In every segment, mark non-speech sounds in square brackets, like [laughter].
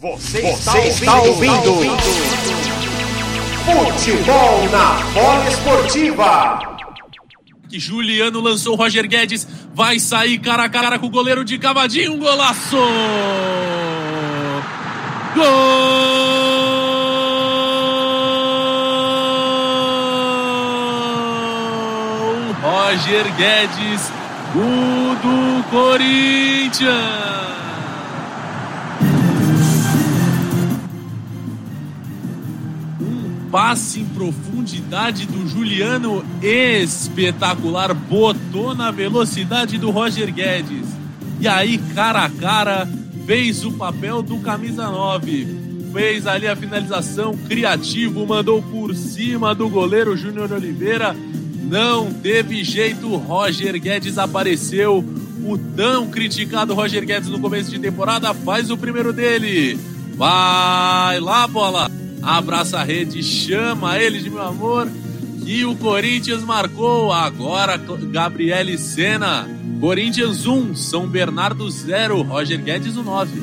Você, Você está, ouvindo, está ouvindo. Futebol na bola esportiva. Que Juliano lançou Roger Guedes, vai sair cara a cara com o goleiro de cavadinho, um golaço! Gol! Roger Guedes, o do Corinthians! Passe em profundidade do Juliano espetacular, botou na velocidade do Roger Guedes. E aí, cara a cara, fez o papel do camisa 9. Fez ali a finalização criativo, mandou por cima do goleiro Júnior Oliveira. Não teve jeito, Roger Guedes apareceu. O tão criticado Roger Guedes no começo de temporada faz o primeiro dele. Vai lá, bola! Abraça a rede, chama ele de meu amor. E o Corinthians marcou agora Gabriele Sena. Corinthians 1, São Bernardo 0, Roger Guedes o 9.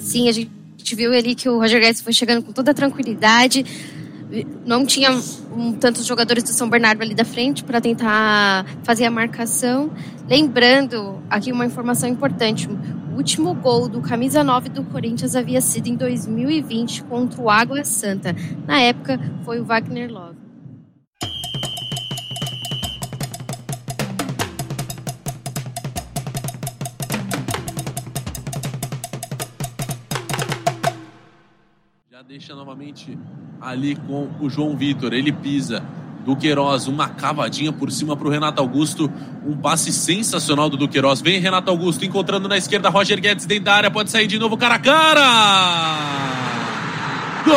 Sim, a gente viu ali que o Roger Guedes foi chegando com toda tranquilidade. Não tinha um, tantos jogadores do São Bernardo ali da frente para tentar fazer a marcação. Lembrando aqui uma informação importante: último gol do camisa 9 do Corinthians havia sido em 2020 contra o Água Santa. Na época, foi o Wagner Love. Já deixa novamente ali com o João Vitor. Ele pisa do Queiroz, uma cavadinha por cima para o Renato Augusto, um passe sensacional do Duqueiroz. Vem Renato Augusto encontrando na esquerda Roger Guedes dentro da área, pode sair de novo cara a cara! Gol!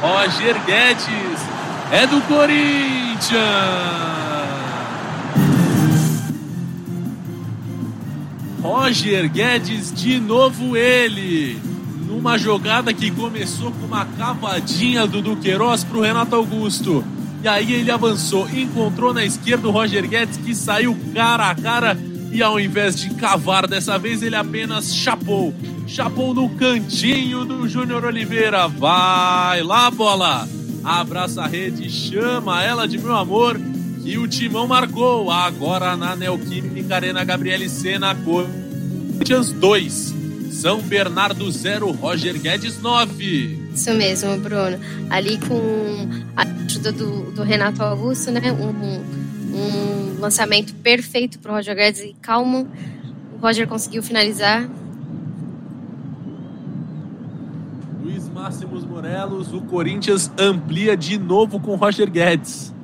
Roger Guedes é do Corinthians. Roger Guedes, de novo ele. Numa jogada que começou com uma cavadinha do Duqueiroz para o Renato Augusto. E aí ele avançou, encontrou na esquerda o Roger Guedes que saiu cara a cara e ao invés de cavar dessa vez ele apenas chapou. Chapou no cantinho do Júnior Oliveira. Vai lá, bola! Abraça a rede, chama ela de meu amor e o Timão marcou. Agora na Neoquímica Arena, Gabriele Sena, Corinthians 2. São Bernardo 0, Roger Guedes 9. Isso mesmo, Bruno. Ali com a ajuda do, do Renato Augusto, né? Um, um lançamento perfeito para o Roger Guedes e calmo. O Roger conseguiu finalizar. Luiz Máximos Morelos, o Corinthians amplia de novo com Roger Guedes.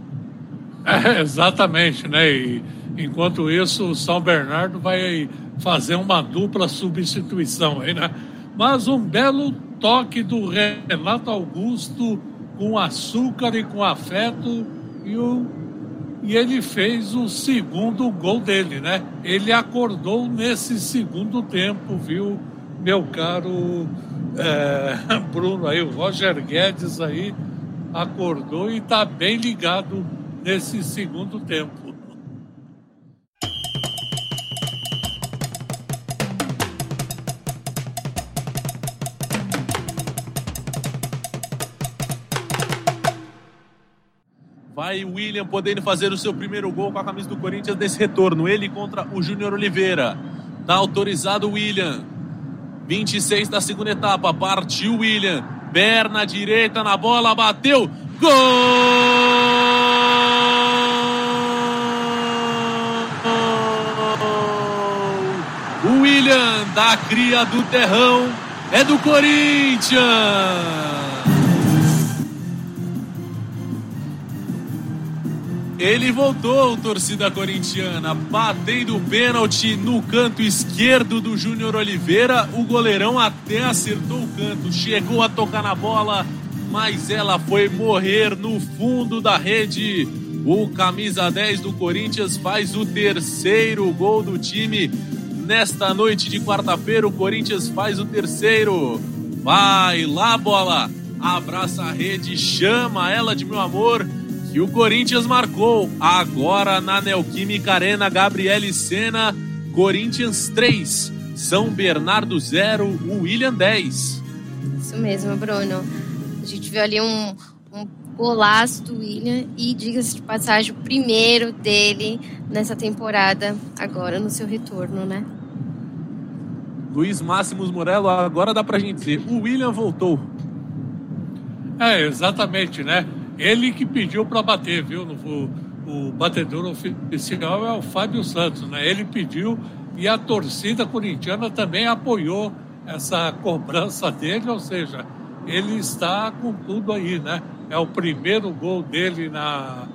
É, [laughs] exatamente, né? E enquanto isso, o São Bernardo vai fazer uma dupla substituição aí, né? Mas um belo toque do Renato Augusto com açúcar e com afeto e, o, e ele fez o segundo gol dele, né? Ele acordou nesse segundo tempo, viu, meu caro é, [laughs] Bruno aí, o Roger Guedes aí acordou e está bem ligado nesse segundo tempo. Vai William podendo fazer o seu primeiro gol com a camisa do Corinthians nesse retorno. Ele contra o Júnior Oliveira. Tá autorizado o William. 26 da segunda etapa. Partiu William. Perna direita na bola, bateu. Gol! William da cria do terrão é do Corinthians. Ele voltou, torcida corintiana, batendo o pênalti no canto esquerdo do Júnior Oliveira. O goleirão até acertou o canto, chegou a tocar na bola, mas ela foi morrer no fundo da rede. O camisa 10 do Corinthians faz o terceiro gol do time Nesta noite de quarta-feira, o Corinthians faz o terceiro. Vai lá, bola! Abraça a rede, chama ela de meu amor. que o Corinthians marcou. Agora na Neoquímica Arena, Gabriele Sena, Corinthians 3, São Bernardo 0, William 10. Isso mesmo, Bruno. A gente viu ali um, um golaço do William e, diga-se de passagem, o primeiro dele nessa temporada, agora no seu retorno, né? Luiz Máximos Morello, agora dá pra gente dizer, o William voltou. É, exatamente, né? Ele que pediu para bater, viu? O, o batedor oficial é o Fábio Santos, né? Ele pediu e a torcida corintiana também apoiou essa cobrança dele, ou seja, ele está com tudo aí, né? É o primeiro gol dele na,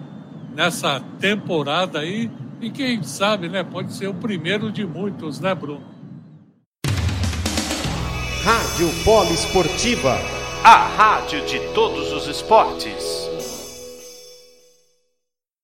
nessa temporada aí e quem sabe, né? Pode ser o primeiro de muitos, né, Bruno? Rádio Polo Esportiva, a rádio de todos os esportes.